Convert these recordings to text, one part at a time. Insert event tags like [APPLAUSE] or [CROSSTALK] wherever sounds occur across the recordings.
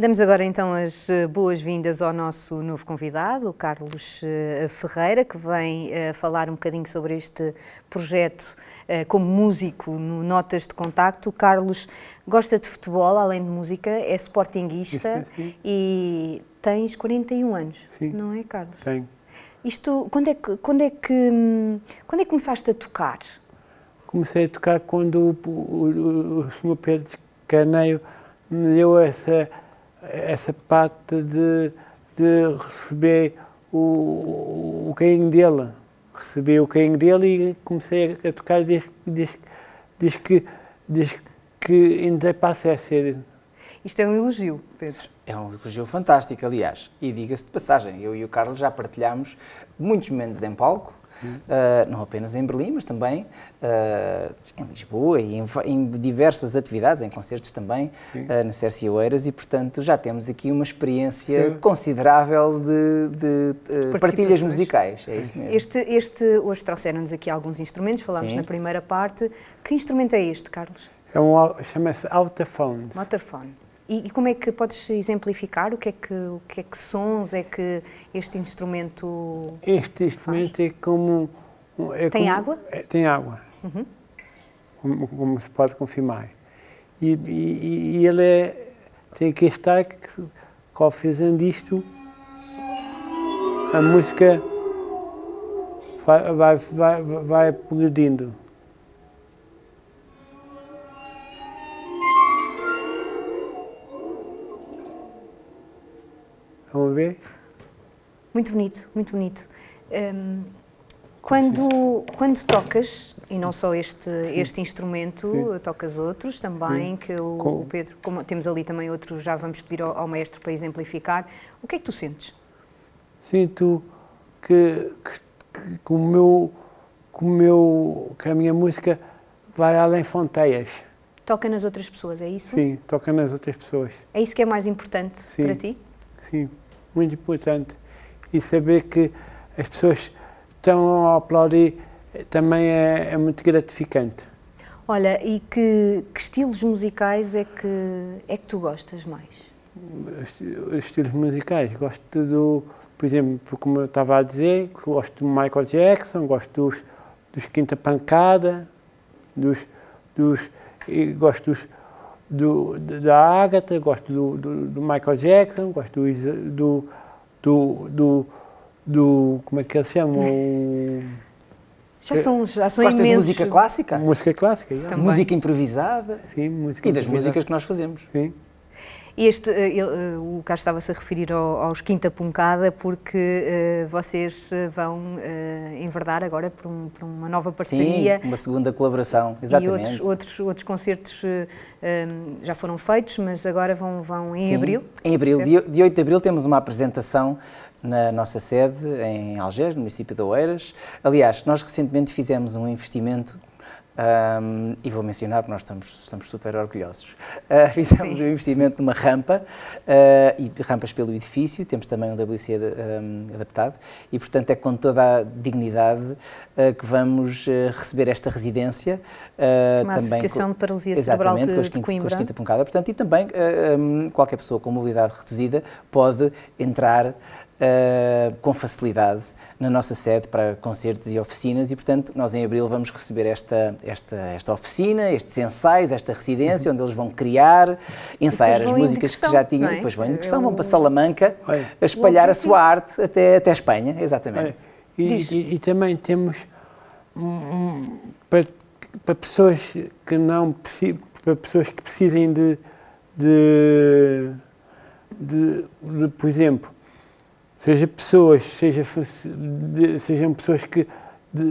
Damos agora então as eh, boas-vindas ao nosso novo convidado, o Carlos eh, Ferreira, que vem uh, falar um bocadinho sobre este projeto como músico no Notas de Contacto. O Carlos gosta de futebol, além de música, é sportinguista e tens 41 anos, sim. não é, Carlos? Tenho. Isto, quando é que, quando é que, quando é que começaste a tocar? Comecei a tocar quando o, o, o Sr. Pedro Caneio me deu essa essa parte de, de receber o, o carinho dele. Recebi o carinho dele e comecei a tocar desde, desde, desde que, desde que entrei para a ser. Isto é um elogio, Pedro. É um elogio fantástico, aliás. E diga-se de passagem, eu e o Carlos já partilhamos muitos momentos em palco, uh, não apenas em Berlim, mas também uh, em Lisboa e em, em, diversas atividades, em concertos também, uh, na Cércia Oeiras, e portanto já temos aqui uma experiência Sim. considerável de, de, de partilhas musicais. É isso mesmo. Este, este hoje trouxeram-nos aqui alguns instrumentos, falámos Sim. na primeira parte. Que instrumento é este, Carlos? É um, chama-se Autophone. Autophone. E, e, como é que podes exemplificar o que é que, o que é que sons é que este instrumento Este instrumento faz? é como... É tem como, água? É, tem água, uhum. como, como, se pode confirmar. E, e, e ele é, tem que estar, que, fazendo isto, a música vai, vai, vai, vai progredindo. Vamos ver? Muito bonito, muito bonito. Um, quando, quando tocas, e não só este, este instrumento, Sim. tocas outros também, Sim. que o, Pedro, como temos ali também outros, já vamos pedir ao, ao, maestro para exemplificar. O que é que tu sentes? Sinto que, que, que o meu, que, o meu, que a minha música vai além fronteiras. Toca nas outras pessoas, é isso? Sim, toca nas outras pessoas. É isso que é mais importante para ti? Sim, muito importante. E saber que as pessoas estão a aplaudir também é, é muito gratificante. Olha, e que, que, estilos musicais é que, é que tu gostas mais? Os estilos musicais, gosto do, por exemplo, como eu estava a dizer, gosto do Michael Jackson, gosto dos, dos Quinta Pancada, dos, dos, gosto dos, do, da Agatha, gosto do, do, do, Michael Jackson, gosto do, do, do, do como é que eles chamam? Já são, já são Gostas imensos. de música clássica? Música clássica, já. Música improvisada? Sim, música E das músicas que nós fazemos. Sim. Este, eh, eh, o Carlos estava-se a referir ao, aos Quinta Puncada porque uh, vocês vão uh, enverdar agora por, um, por, uma nova parceria. Sim, uma segunda colaboração, exatamente. E outros, outros, outros concertos uh, já foram feitos, mas agora vão, vão em Sim, abril. Em abril, dia, dia 8 de abril, temos uma apresentação na nossa sede em Algés, no município de Oeiras. Aliás, nós recentemente fizemos um investimento um, e vou mencionar, porque nós estamos, estamos super orgulhosos. Uh, [LAUGHS] fizemos Sim. um investimento numa rampa uh, e rampas pelo edifício, temos também um WC de, um, adaptado e, portanto, é com toda a dignidade uh, que vamos receber esta residência. Uma também associação com, de paralisia cerebral de, com, de Coimbra. com a Quinta Pancada. Portanto, e também um, qualquer pessoa com mobilidade reduzida pode entrar com facilidade na nossa sede para concertos e oficinas e, portanto, nós em abril vamos receber esta, esta, esta oficina, estes ensaios, esta residência, onde eles vão criar, ensaiar as músicas que já tinham, é? depois vão em digressão, vão para Salamanca a espalhar a sua arte até, até a Espanha, exatamente. E, e, e, também temos um, para, para, pessoas que não para pessoas que precisem de, de, de, de por exemplo, seja pessoas, seja, sejam pessoas que de,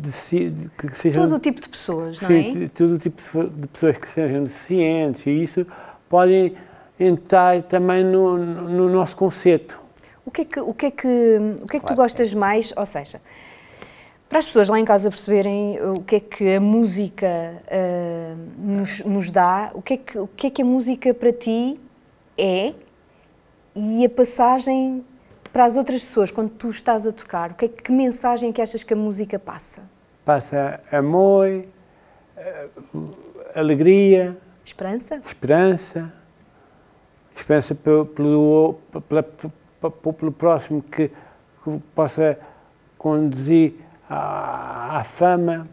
de, de, que sejam todo o tipo de pessoas, não é? todo o tipo de pessoas que sejam deficientes e isso podem entrar também no, no nosso conceito. O que é que o que é que o que é que claro tu gostas sim. mais, ou seja, para as pessoas lá em casa perceberem o que é que a música uh, nos, nos dá, o que, é que, o que é que a música para ti é e a passagem para as outras pessoas, quando tu estás a tocar, o que, é, que mensagem é que achas que a música passa? Passa amor, eh, alegria, esperança, esperança esperança pelo, pelo, pelo, pelo próximo que, que, possa conduzir à, à fama.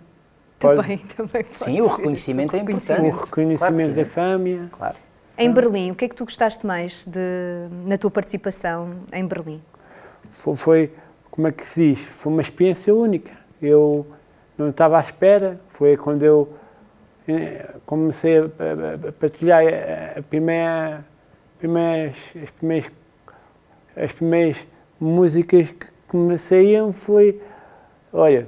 Também, pode... também pode Sim, o reconhecimento é importante. O reconhecimento claro da fama. Claro. Em Berlim, o que é que tu gostaste mais de, na tua participação em Berlim? Foi, foi, como é que se diz, foi uma experiência única. Eu não estava à espera, foi quando eu eh, comecei a, partilhar a primeira, primeiras, as, primeiras, as primeiras músicas que me saíam foi, olha,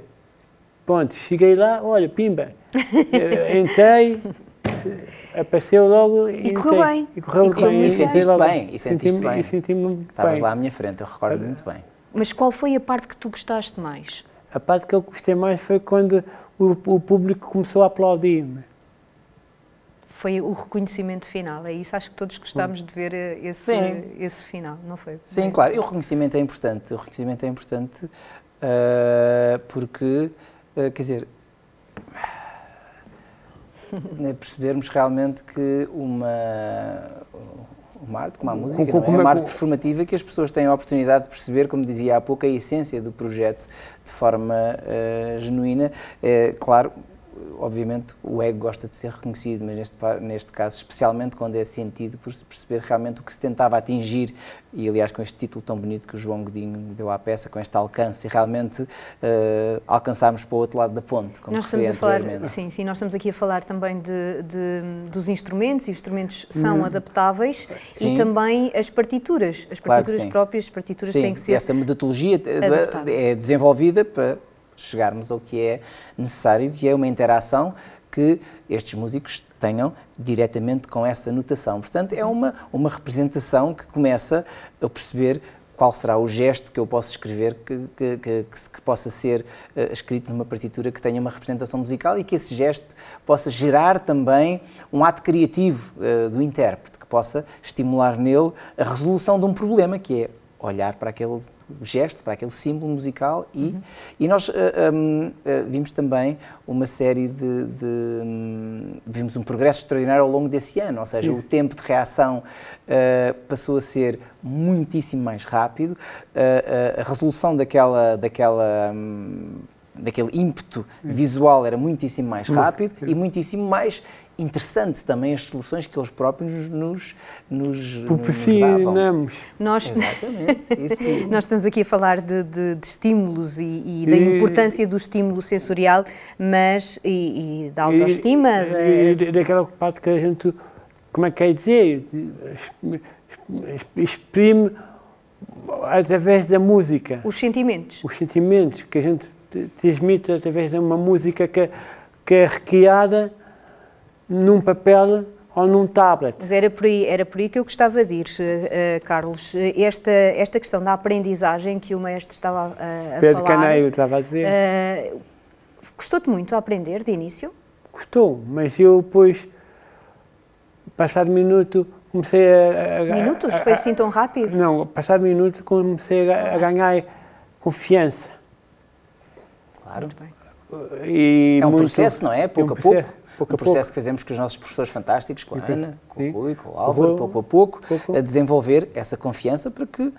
pronto, cheguei lá, olha, pimba, [LAUGHS] eh, entrei, apareceu logo e, e correu bem. E correu e bem. E sentiste bem. E sentiste bem. E senti-me Estavas lá à minha frente, eu recordo muito bem. Mas qual foi a parte que tu gostaste mais? A parte que eu gostei mais foi quando o, o público começou a aplaudir-me. Foi o reconhecimento final, é isso? Acho que todos gostámos de ver eh, esse, esse final, não foi? Sim, é claro, e o reconhecimento é importante. O reconhecimento é importante uh, porque, uh, quer dizer, é percebermos realmente que uma, uma arte como a música não é? uma arte performativa que as pessoas têm a oportunidade de perceber, como dizia há pouco, a essência do projeto de forma uh, genuína. É, claro, obviamente o ego gosta de ser reconhecido, mas neste, neste caso, especialmente quando é sentido por se perceber realmente o que se tentava atingir, e aliás com este título tão bonito que o João Godinho deu à peça, com este alcance, e realmente uh, alcançarmos para o outro lado da ponte, como nós estamos a falar, sim, sim, nós estamos aqui a falar também de, de dos instrumentos, e os instrumentos são hum. adaptáveis, sim. e também as partituras, as partituras claro próprias, as partituras sim, têm que ser essa metodologia é desenvolvida para chegarmos ao que é necessário, que é uma interação que estes músicos tenham diretamente com essa notação. Portanto, é uma, uma representação que começa a perceber qual será o gesto que eu posso escrever que, que, que, que possa ser uh, escrito numa partitura que tenha uma representação musical e que esse gesto possa gerar também um ato criativo uh, do intérprete, que possa estimular nele a resolução de um problema, que é olhar para aquele gesto, para aquele símbolo musical e, uhum. e nós uh, um, uh, vimos também uma série de, de um, vimos um progresso extraordinário ao longo desse ano, ou seja, uhum. o tempo de reação uh, passou a ser muitíssimo mais rápido, a resolução daquela, daquela um, daquele ímpeto visual era muitíssimo mais rápido e muitíssimo mais interessante também as soluções que eles próprios nos, nos, nos davam. Nós, Exatamente, isso [LAUGHS] mesmo. Nós estamos aqui a falar de, de, de estímulos e, e, da importância do estímulo sensorial, mas e, e da autoestima. E, de... daquela parte que a gente, como é que quer dizer, exprime através da música. Os sentimentos. Os sentimentos que a gente transmite através de uma música que, que é recriada num papel ou num tablet. Mas era por aí, era por aí que eu gostava de ir, uh, Carlos. Esta, esta questão da aprendizagem que o mestre estava uh, a Pedro falar... Caneio estava a dizer. Uh, Custou-te muito a aprender de início? Custou, mas eu depois, passado minuto, comecei a... a Minutos? A, a, Foi assim tão rápido? Não, passado minuto comecei a, a ganhar confiança. Claro. E é um muito, processo, não é? Pouco é um a pouco pouco o processo pouco. que fazemos com os nossos professores fantásticos, com a Ana, com o Rui, com o Álvaro, pouco a pouco, pouco, a desenvolver essa confiança para que... Uh,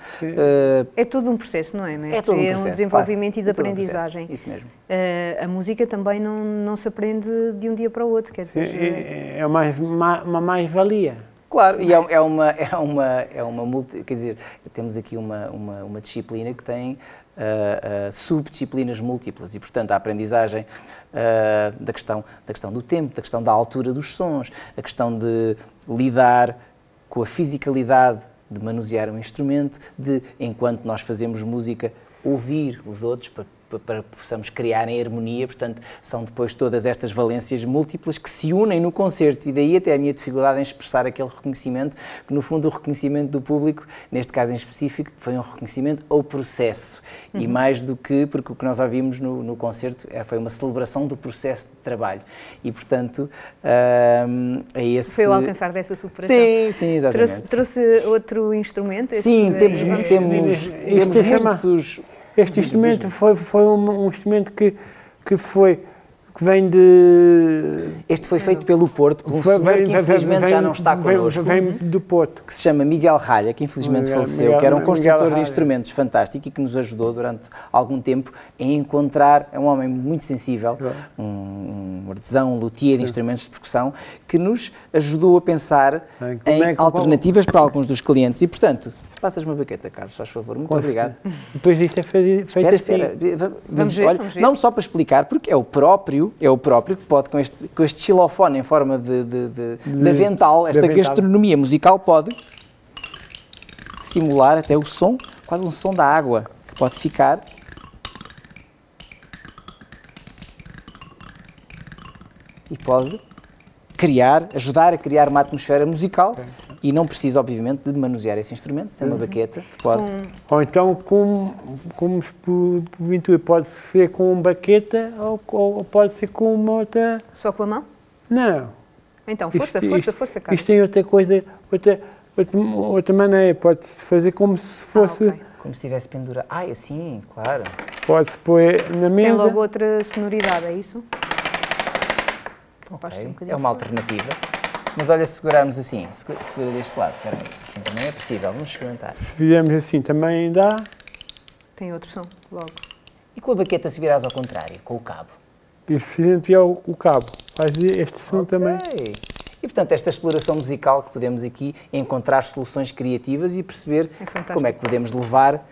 é todo um processo, não é? Não é? é todo um processo, É um desenvolvimento claro, e de é aprendizagem. Um isso mesmo. Uh, a música também não, não se aprende de um dia para o outro, quer dizer... É, é uma, uma mais-valia. Claro, e é, é, uma, é, uma, é uma multi, quer dizer, temos aqui uma, uma, uma disciplina que tem uh, subdisciplinas múltiplas. E, portanto, a aprendizagem uh, da, questão, da questão do tempo, da questão da altura dos sons, a questão de lidar com a fisicalidade de manusear um instrumento, de, enquanto nós fazemos música, ouvir os outros para para que possamos criar em harmonia. Portanto, são depois todas estas valências múltiplas que se unem no concerto e daí até a minha dificuldade em expressar aquele reconhecimento, que no fundo o reconhecimento do público, neste caso em específico, foi um reconhecimento ao processo uhum. e mais do que, porque o que nós ouvimos no, no concerto é, foi uma celebração do processo de trabalho e, portanto, um, é esse... Foi o alcançar dessa superação. Sim, sim, exatamente. Trouxe, trouxe outro instrumento? Sim, esse, temos, é, temos, temos, temos muitos... Este instrumento foi, foi um, um, instrumento que, que foi que vem de. Este foi feito pelo Porto, por um senhor que infelizmente já não está connosco. Vem do Porto. Que se chama Miguel Ralha, que infelizmente Miguel, faleceu, Miguel, que era um construtor de instrumentos fantástico e que nos ajudou durante algum tempo a encontrar, é um homem muito sensível, um, um artesão, um luthier de instrumentos de percussão, que nos ajudou a pensar Bem, em é alternativas para alguns dos clientes. E, portanto, Passas uma baqueta, Carlos, faz favor. Muito obrigado. Depois isto é feito, feito espera, assim. Espera. Vamos, ver, olha, vamos ver. Não só para explicar, porque é o próprio, é o próprio que pode, com este, com este xilofone em forma de, de, de, de, de avental, esta avental. gastronomia musical pode simular até o som, quase um som da água, que pode ficar e pode criar, ajudar a criar uma atmosfera musical e não precisa, obviamente, de manusear esse instrumento, tem uma uhum. baqueta que pode... Ou então, como, como por porventura, pode ser com uma baqueta ou, ou, pode ser com uma outra... Só com a mão? Não. Então, força, isto, força, força, Carlos. Isto tem outra coisa, outra, outra, outra maneira, pode-se fazer como se fosse... Ah, okay. Como se estivesse pendurado. Ah, assim, claro. Pode-se pôr na mesa... Tem logo outra sonoridade, é isso? Okay. Um é uma alternativa. Mas olha, se segurarmos assim, segura deste lado, espera aí. Assim também é possível, vamos experimentar. Se fizermos assim também dá. Tem outro som, logo. E com a baqueta se virares ao contrário, com o cabo? E se enfiar o, o cabo, faz este som okay. também. E portanto, esta exploração musical que podemos aqui encontrar soluções criativas e perceber é como é que podemos levar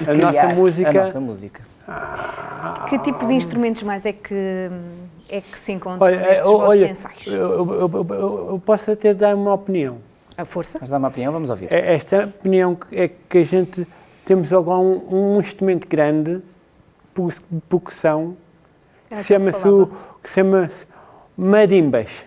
e a nossa música. A nossa música. Que tipo de instrumentos mais é que é que se encontram olha, nestes olha, ensaios? Eu, eu, eu, eu, posso até dar uma opinião. A força? Mas dá uma opinião, vamos ouvir. É, esta opinião é que a gente temos agora um, um instrumento grande, de percussão, que chama-se chama-se marimbas.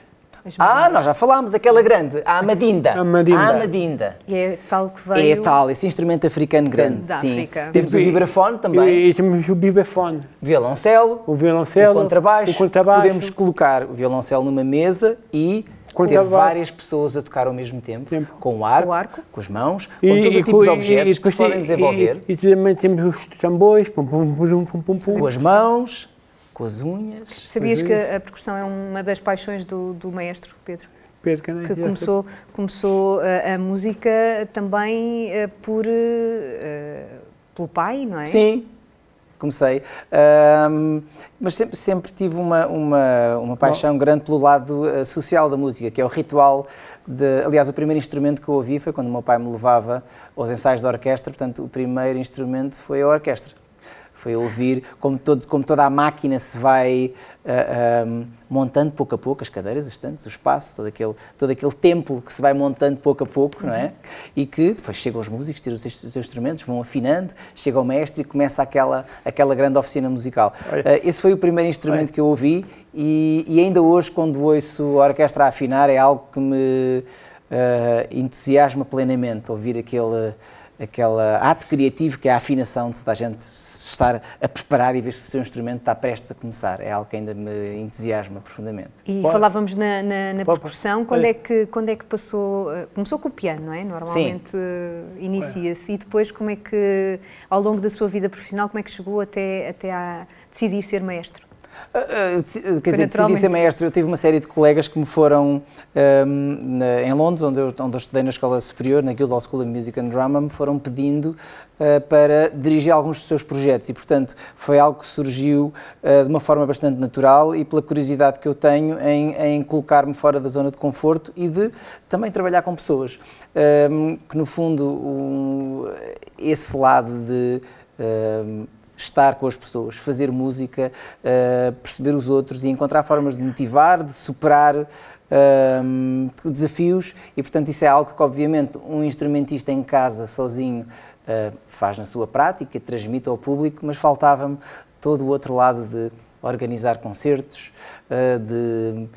Ah, nós já falámos, aquela grande, a Amadinda. Amadinda. A Amadinda. E é tal que veio... É tal, esse instrumento africano grande, da sim. África. Temos o vibrafone também. E, e temos o vibrafone. Violoncelo. O violoncelo. O contrabaixo. O contrabaixo. Podemos colocar o violoncelo numa mesa e ter várias pessoas a tocar ao mesmo tempo, tempo. com o arco, o arco, com as mãos, e, com todo o tipo de objetos e, que se podem desenvolver. E, e, também temos os tambores, pum, pum, pum, pum, pum, pum, com as mãos, com as unhas. Sabias que a percussão é uma das paixões do, do maestro, Pedro? Pedro que começou, começou a, eh, a música também uh, por, uh, pelo pai, não é? Sim, comecei. Um, mas sempre, sempre tive uma, uma, uma paixão Bom. grande pelo lado uh, social da música, que é o ritual. De, aliás, o primeiro instrumento que eu ouvi foi quando o meu pai me levava aos ensaios da orquestra, portanto, o primeiro instrumento foi a orquestra foi ouvir como, todo, como toda a máquina se vai uh, um, montando pouco a pouco, as cadeiras, as estantes, o espaço, todo aquele, todo aquele templo que se vai montando pouco a pouco, uhum. não é? E que depois chegam os músicos, tiram os seus, os seus, instrumentos, vão afinando, chega o mestre e começa aquela, aquela grande oficina musical. Uh, esse foi o primeiro instrumento Olha. que eu ouvi e, e, ainda hoje, quando ouço a orquestra a afinar, é algo que me uh, entusiasma plenamente, ouvir aquele aquele ato criativo que é a afinação de toda a gente estar a preparar e ver se o seu instrumento está prestes a começar. É algo que ainda me entusiasma profundamente. E Pode. falávamos na, na, na percussão, quando é, que, quando é que passou, eh, começou com o piano, não é? Normalmente eh, inicia-se e depois como é que, ao longo da sua vida profissional, como é que chegou até, até a decidir ser maestro? Uh, uh, quer dizer, decidi ser maestro. Eu tive uma série de colegas que me foram um, na, em Londres, onde eu, onde eu estudei na escola superior, na Guildhall School of Music and Drama, me foram pedindo uh, para dirigir alguns dos seus projetos e, portanto, foi algo que surgiu de uma forma bastante natural e pela curiosidade que eu tenho em, em colocar-me fora da zona de conforto e de também trabalhar com pessoas. Um, que, no fundo, um, esse lado de estar com as pessoas, fazer música, uh, perceber os outros e encontrar formas de motivar, de superar uh, desafios. E, portanto, isso é algo que, obviamente, um instrumentista em casa, sozinho, uh, faz na sua prática, transmite ao público, mas faltava-me todo o outro lado de organizar concertos, de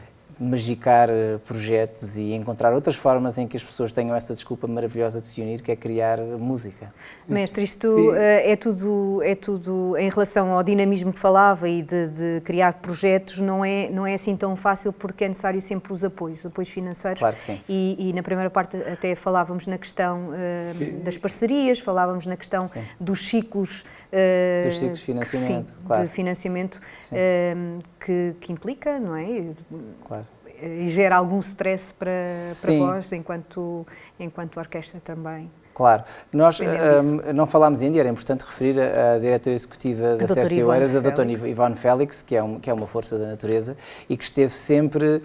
magicar eh, projetos e encontrar outras formas em que as pessoas tenham essa desculpa maravilhosa de se unir, que é criar música. Mestre, isto é tudo, é tudo em relação ao dinamismo que falava e de, de, criar projetos, não é, não é assim tão fácil porque é necessário sempre os apoios, os apoios financeiros. Claro que sim. E, e na primeira parte até falávamos na questão uh, das parcerias, falávamos na questão sim. dos ciclos. Uh, dos ciclos de financiamento, sim, claro. de financiamento uh, que, que implica, não é? Claro e gera algum stress para, para vós, enquanto, enquanto orquestra também. Claro. Nós um, não falámos ainda, era importante referir a, a diretora executiva da Sérgio Oeiras, a doutora Ivone Félix, que é, um, que é uma força da natureza e que esteve sempre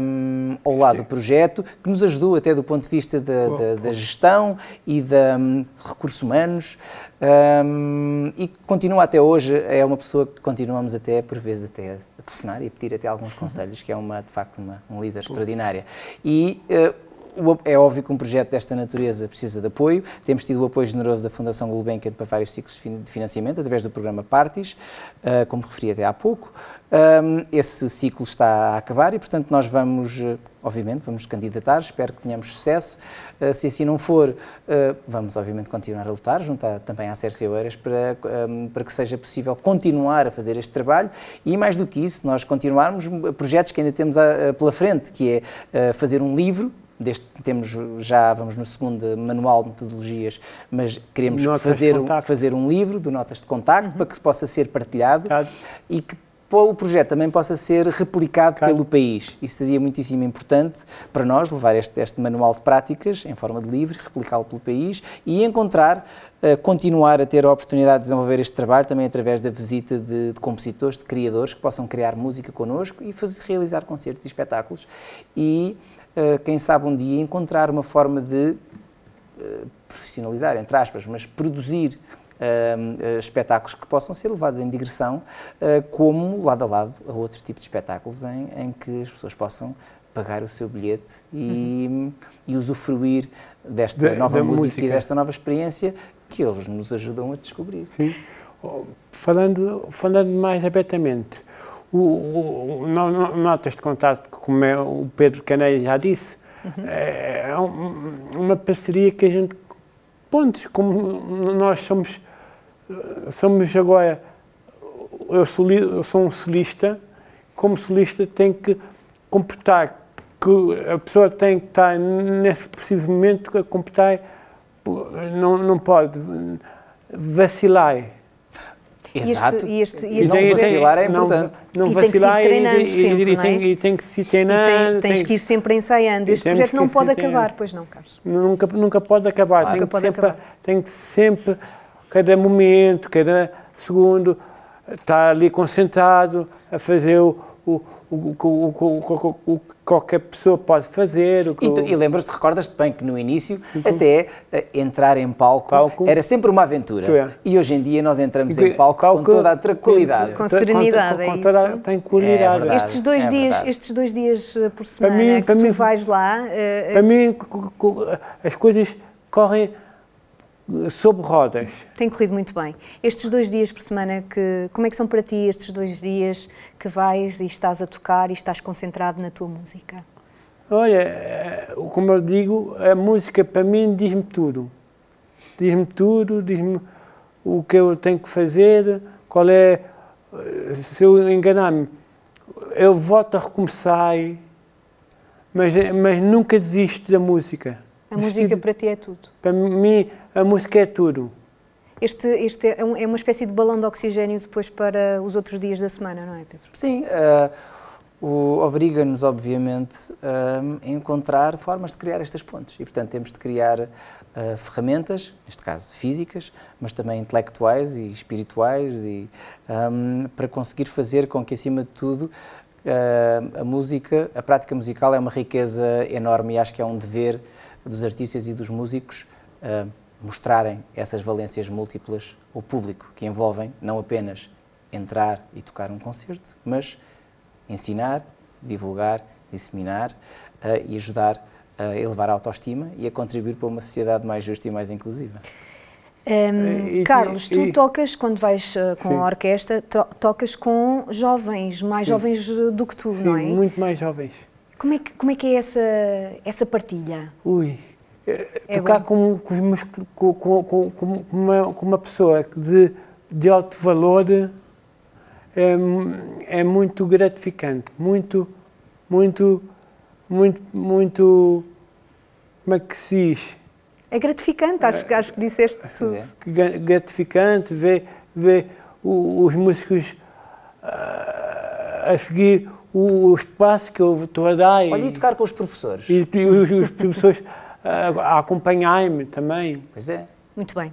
um, ao lado do projeto, que nos ajudou até do ponto de vista da, da, da gestão e da um, recursos humanos um, e continua até hoje, é uma pessoa que continuamos até, por vezes, até a telefonar e a pedir até alguns [LAUGHS] conselhos, que é uma, de facto uma, um líder extraordinária. E uh, é óbvio que um projeto desta natureza precisa de apoio. Temos tido o apoio generoso da Fundação Gulbenkian para vários ciclos de financiamento, através do programa Parties, ah, como referi até há pouco. Esse ciclo está a acabar e, portanto, nós vamos, ah, obviamente, vamos candidatar, espero que tenhamos sucesso. Ah, se assim não for, vamos, obviamente, continuar a lutar, junto a, também à Sérgio Eiras, para, para que seja possível continuar a fazer este trabalho e, mais do que isso, nós continuarmos projetos que ainda temos pela frente, que é fazer um livro Deste, temos já, vamos no segundo manual de metodologias, mas queremos fazer, fazer um livro de notas de contacto uhum. para que possa ser partilhado claro. e que o projeto também possa ser replicado claro. pelo país. Isso seria muitíssimo importante para nós, levar este, este manual de práticas em forma de livro, replicá-lo pelo país e encontrar, uh, continuar a ter a oportunidade de desenvolver este trabalho também através da visita de, de compositores, de criadores que possam criar música connosco e fazer, realizar concertos e espetáculos. E quem sabe um dia encontrar uma forma de eh, profissionalizar, entre aspas, mas produzir Uh, espetáculos que possam ser levados em digressão, uh, como lado a lado a outros tipos de espetáculos em, em, que as pessoas possam pagar o seu bilhete e, uhum. e usufruir desta de, nova música, música, e desta nova experiência que eles nos ajudam a descobrir. Sim. Falando, falando mais abertamente, o, o, o, notas de contato, como é o Pedro Caneia já disse, uhum. é, é uma parceria que a gente, pontos, como nós somos, somos agora, eu sou, eu sou um solista, como solista tem que comportar, que a pessoa tem que estar nesse preciso momento a comportar, não, não pode vacilar Exato. E este, e este, não vacilar é importante. Não, não vacilar e, e, sempre, e, não é? tem, e tem que se treinar. Tem, tens tem que ir sempre ensaiando. Este projeto não pode acabar, pois não, Carlos? Nunca, nunca pode acabar. Claro. Tem, que sempre, acabar. tem que sempre, cada momento, cada segundo, estar ali concentrado a fazer o, o o, o, o, qualquer pessoa pode fazer. e, tu, e lembras-te, recordas-te bem que no início, uhum. até uh, entrar em palco, palco, era sempre uma aventura. É. E hoje em dia nós entramos em palco, palco com toda a tranquilidade. Com, com serenidade, com, com, com toda a tranquilidade. É estes, dois é dias, estes dois dias eh, por semana para mim, que para tu mim, vais lá... Uh, para mim, as coisas correm sob rodas. Tem corrido muito bem. Estes dois dias por semana, que, como é que são para ti estes dois dias que vais e estás a tocar e estás concentrado na tua música? Olha, eh, como eu digo, a música para mim diz-me tudo. Diz-me tudo, diz-me o que eu tenho que fazer, qual é. Eh, se eu enganar-me, eu volto a recomeçar, mas, mas nunca desisto da música. A música para ti é tudo? Para mim, a música é tudo. Este, este é, um, é, uma espécie de balão de oxigênio depois para os outros dias da semana, não é, Pedro? Sim, uh, obriga-nos, obviamente, uh, a encontrar formas de criar estas pontes. E, portanto, temos de criar uh, ferramentas, neste caso físicas, mas também intelectuais e espirituais, e, um, para conseguir fazer com que, acima de tudo, a música, a prática musical é uma riqueza enorme e acho que é um dever dos artistas e dos músicos uh, mostrarem essas valências múltiplas ao público, que envolvem não apenas entrar e tocar um concerto, mas ensinar, divulgar, disseminar uh, e ajudar a elevar a autoestima e a contribuir para uma sociedade mais justa e mais inclusiva. Um, Carlos, tu e, tocas, quando vais uh, com sim. a orquestra, tocas com jovens, mais sim. jovens do que tu, sim, não é? muito mais jovens. Como é que, como é, que é essa, essa partilha? Ui, é, é tocar com, com, com, com, uma, com uma pessoa de, de alto valor é, é muito gratificante, muito, muito, muito, muito, como é que se diz? É gratificante, acho, é, acho que disseste tudo. É. Gratificante ver, ver os músicos uh, a seguir o, espaço que eu estou a dar. Olha, e, tocar com os professores. E, e os, os professores a, a acompanhar-me também. Pois é. Muito bem.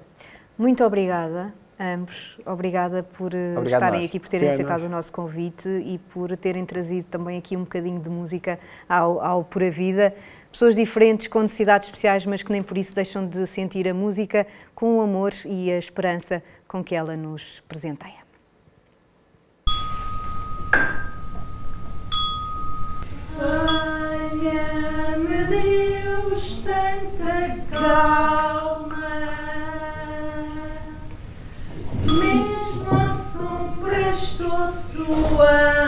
Muito obrigada ambos. Obrigada por eh, Obrigado estarem nós. aqui, por terem aceitado o nosso convite e por terem trazido também aqui um bocadinho de música ao, ao Pura Vida. Pessoas diferentes, com necessidades especiais, mas que nem por isso deixam de sentir a música com o amor e a esperança com que ela nos presenteia. Dá-me Deus tanta calma, mesmo assim a sombra estou suando.